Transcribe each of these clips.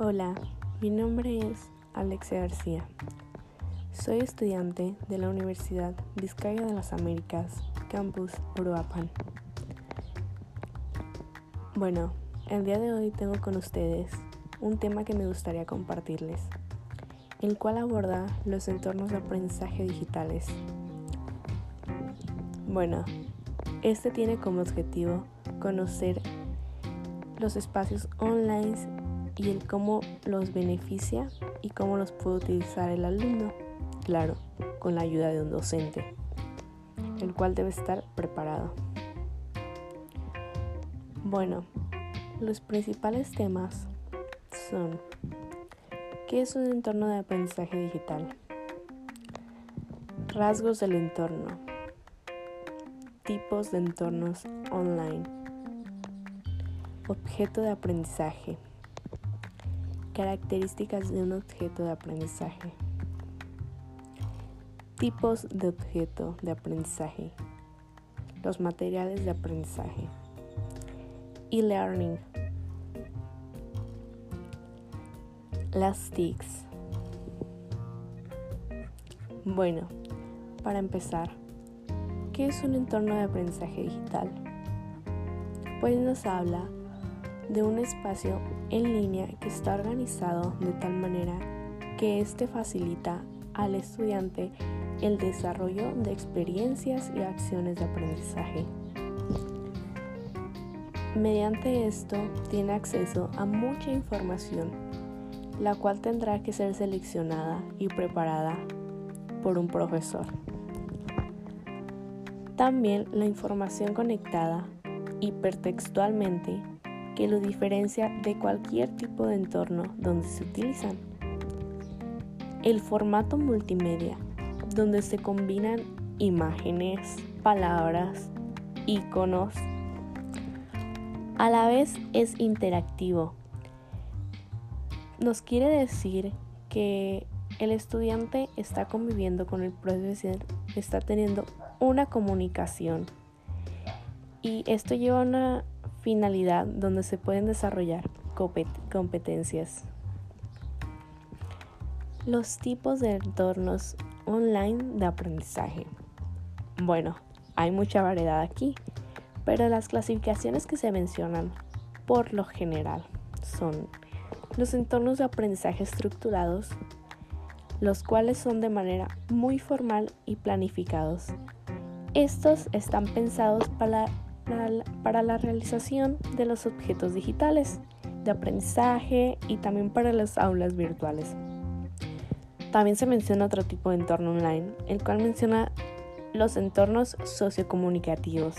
Hola, mi nombre es Alexia García. Soy estudiante de la Universidad Vizcaya de las Américas, Campus Uruapan. Bueno, el día de hoy tengo con ustedes un tema que me gustaría compartirles, el cual aborda los entornos de aprendizaje digitales. Bueno, este tiene como objetivo conocer los espacios online y el cómo los beneficia y cómo los puede utilizar el alumno, claro, con la ayuda de un docente, el cual debe estar preparado. Bueno, los principales temas son ¿qué es un entorno de aprendizaje digital? Rasgos del entorno, tipos de entornos online, objeto de aprendizaje, Características de un objeto de aprendizaje. Tipos de objeto de aprendizaje. Los materiales de aprendizaje. E-learning. Las TICs. Bueno, para empezar, ¿qué es un entorno de aprendizaje digital? Pues nos habla de un espacio en línea que está organizado de tal manera que éste facilita al estudiante el desarrollo de experiencias y acciones de aprendizaje. Mediante esto tiene acceso a mucha información, la cual tendrá que ser seleccionada y preparada por un profesor. También la información conectada hipertextualmente que lo diferencia de cualquier tipo de entorno donde se utilizan. El formato multimedia, donde se combinan imágenes, palabras, iconos. A la vez es interactivo. Nos quiere decir que el estudiante está conviviendo con el profesor, está teniendo una comunicación. Y esto lleva a una finalidad donde se pueden desarrollar competencias. Los tipos de entornos online de aprendizaje. Bueno, hay mucha variedad aquí, pero las clasificaciones que se mencionan por lo general son los entornos de aprendizaje estructurados, los cuales son de manera muy formal y planificados. Estos están pensados para para la realización de los objetos digitales de aprendizaje y también para las aulas virtuales. También se menciona otro tipo de entorno online, el cual menciona los entornos sociocomunicativos.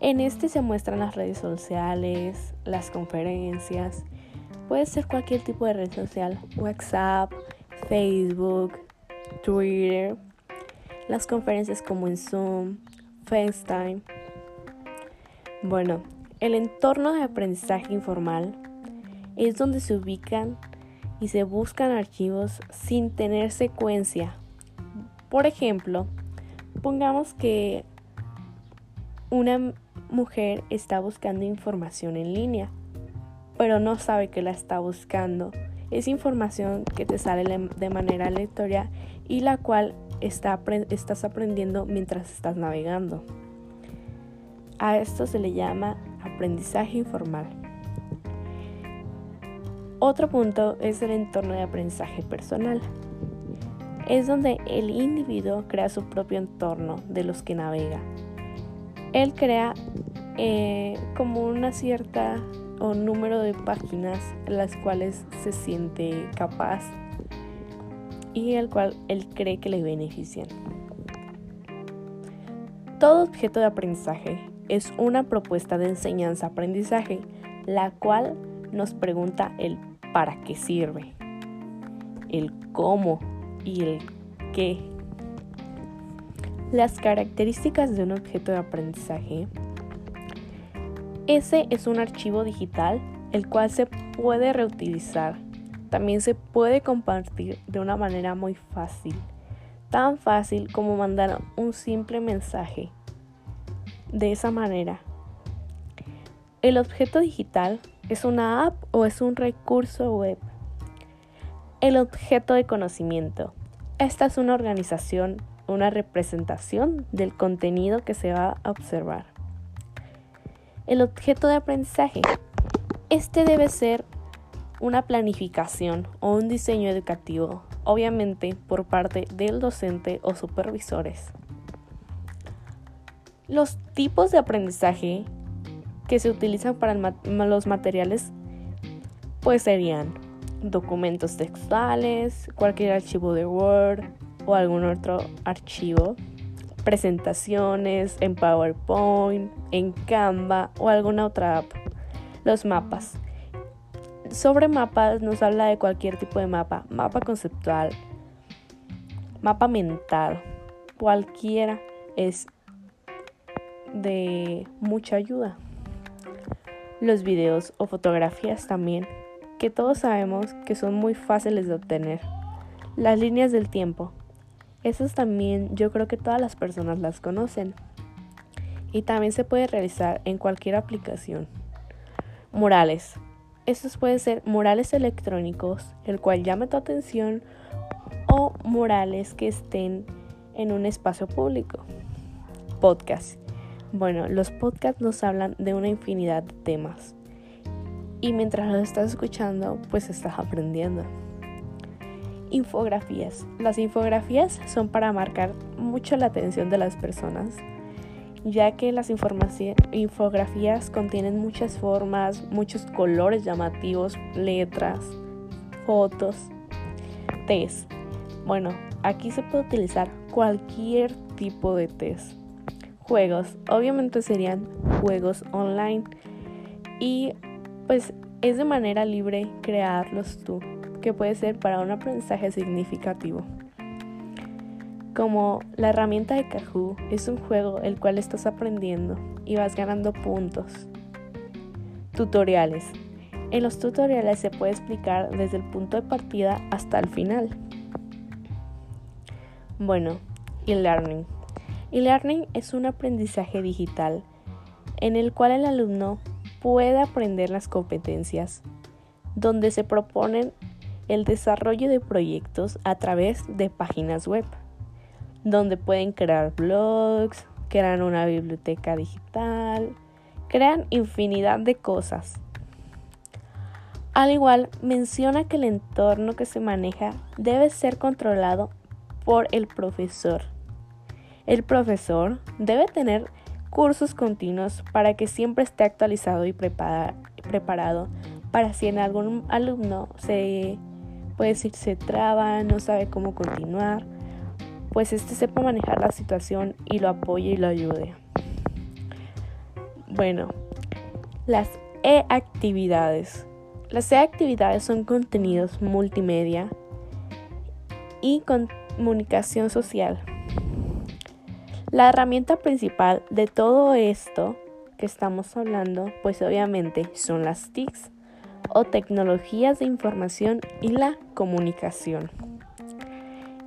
En este se muestran las redes sociales, las conferencias, puede ser cualquier tipo de red social, WhatsApp, Facebook, Twitter, las conferencias como en Zoom, FaceTime, bueno, el entorno de aprendizaje informal es donde se ubican y se buscan archivos sin tener secuencia. Por ejemplo, pongamos que una mujer está buscando información en línea, pero no sabe que la está buscando. Es información que te sale de manera aleatoria y la cual estás aprendiendo mientras estás navegando. A esto se le llama aprendizaje informal. Otro punto es el entorno de aprendizaje personal. Es donde el individuo crea su propio entorno de los que navega. Él crea eh, como una cierta o número de páginas las cuales se siente capaz y el cual él cree que le benefician. Todo objeto de aprendizaje es una propuesta de enseñanza-aprendizaje, la cual nos pregunta el para qué sirve, el cómo y el qué. Las características de un objeto de aprendizaje. Ese es un archivo digital el cual se puede reutilizar. También se puede compartir de una manera muy fácil. Tan fácil como mandar un simple mensaje de esa manera. El objeto digital es una app o es un recurso web El objeto de conocimiento. Esta es una organización, una representación del contenido que se va a observar. El objeto de aprendizaje. Este debe ser una planificación o un diseño educativo, obviamente por parte del docente o supervisores. Los tipos de aprendizaje que se utilizan para los materiales pues serían documentos textuales, cualquier archivo de Word o algún otro archivo, presentaciones en PowerPoint, en Canva o alguna otra app. Los mapas. Sobre mapas nos habla de cualquier tipo de mapa, mapa conceptual, mapa mental, cualquiera es de mucha ayuda. Los videos o fotografías también que todos sabemos que son muy fáciles de obtener. Las líneas del tiempo. Esas también yo creo que todas las personas las conocen. Y también se puede realizar en cualquier aplicación. Murales. Estos pueden ser murales electrónicos, el cual llame tu atención, o murales que estén en un espacio público. Podcast. Bueno, los podcasts nos hablan de una infinidad de temas y mientras lo estás escuchando, pues estás aprendiendo. Infografías. Las infografías son para marcar mucho la atención de las personas, ya que las infografías contienen muchas formas, muchos colores llamativos, letras, fotos, test. Bueno, aquí se puede utilizar cualquier tipo de test. Juegos, obviamente serían juegos online. Y pues es de manera libre crearlos tú, que puede ser para un aprendizaje significativo. Como la herramienta de Kahoot es un juego el cual estás aprendiendo y vas ganando puntos. Tutoriales. En los tutoriales se puede explicar desde el punto de partida hasta el final. Bueno, e-learning. E-learning es un aprendizaje digital en el cual el alumno puede aprender las competencias, donde se proponen el desarrollo de proyectos a través de páginas web, donde pueden crear blogs, crean una biblioteca digital, crean infinidad de cosas. Al igual, menciona que el entorno que se maneja debe ser controlado por el profesor. El profesor debe tener cursos continuos para que siempre esté actualizado y preparado para si en algún alumno se puede decir se traba, no sabe cómo continuar, pues este sepa manejar la situación y lo apoye y lo ayude. Bueno, las e-actividades. Las e-actividades son contenidos multimedia y comunicación social la herramienta principal de todo esto que estamos hablando, pues obviamente son las TICs o tecnologías de información y la comunicación.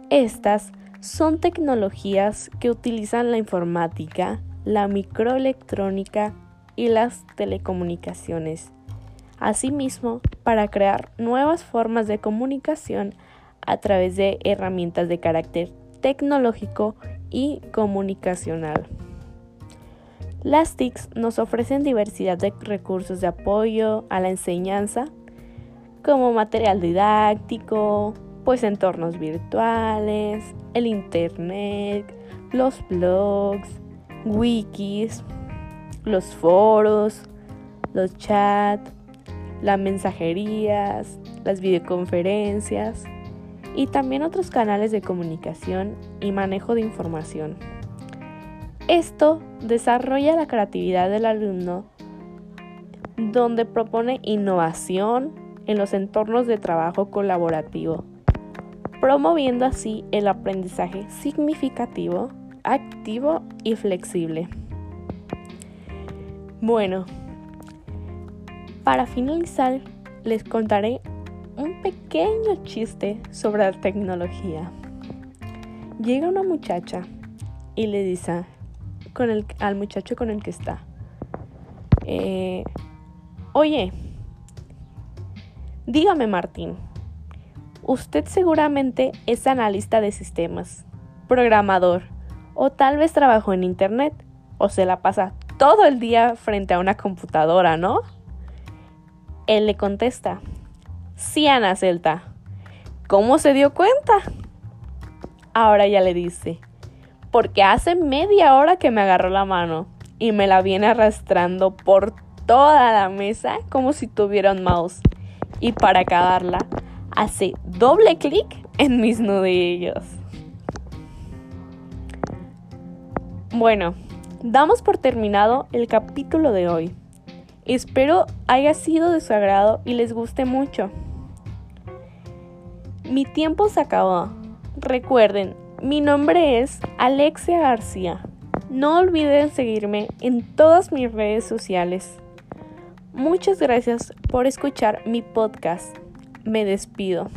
Estas son tecnologías que utilizan la informática, la microelectrónica y las telecomunicaciones. Asimismo, para crear nuevas formas de comunicación a través de herramientas de carácter tecnológico y comunicacional. Las TICs nos ofrecen diversidad de recursos de apoyo a la enseñanza, como material didáctico, pues entornos virtuales, el Internet, los blogs, wikis, los foros, los chats, las mensajerías, las videoconferencias, y también otros canales de comunicación y manejo de información. Esto desarrolla la creatividad del alumno donde propone innovación en los entornos de trabajo colaborativo, promoviendo así el aprendizaje significativo, activo y flexible. Bueno, para finalizar les contaré pequeño chiste sobre la tecnología. Llega una muchacha y le dice con el, al muchacho con el que está, eh, oye, dígame Martín, Usted seguramente es analista de sistemas, programador, o tal vez trabajó en Internet, o se la pasa todo el día frente a una computadora, ¿no? Él le contesta, sí, Ana Celta. ¿Cómo se dio cuenta? Ahora ya le dice, porque hace media hora que me agarró la mano y me la viene arrastrando por toda la mesa como si tuviera un mouse. Y para acabarla, hace doble clic en mis nudillos. Bueno, damos por terminado el capítulo de hoy. Espero haya sido de su agrado y les guste mucho. Mi tiempo se acabó. Recuerden, mi nombre es Alexia García. No olviden seguirme en todas mis redes sociales. Muchas gracias por escuchar mi podcast. Me despido.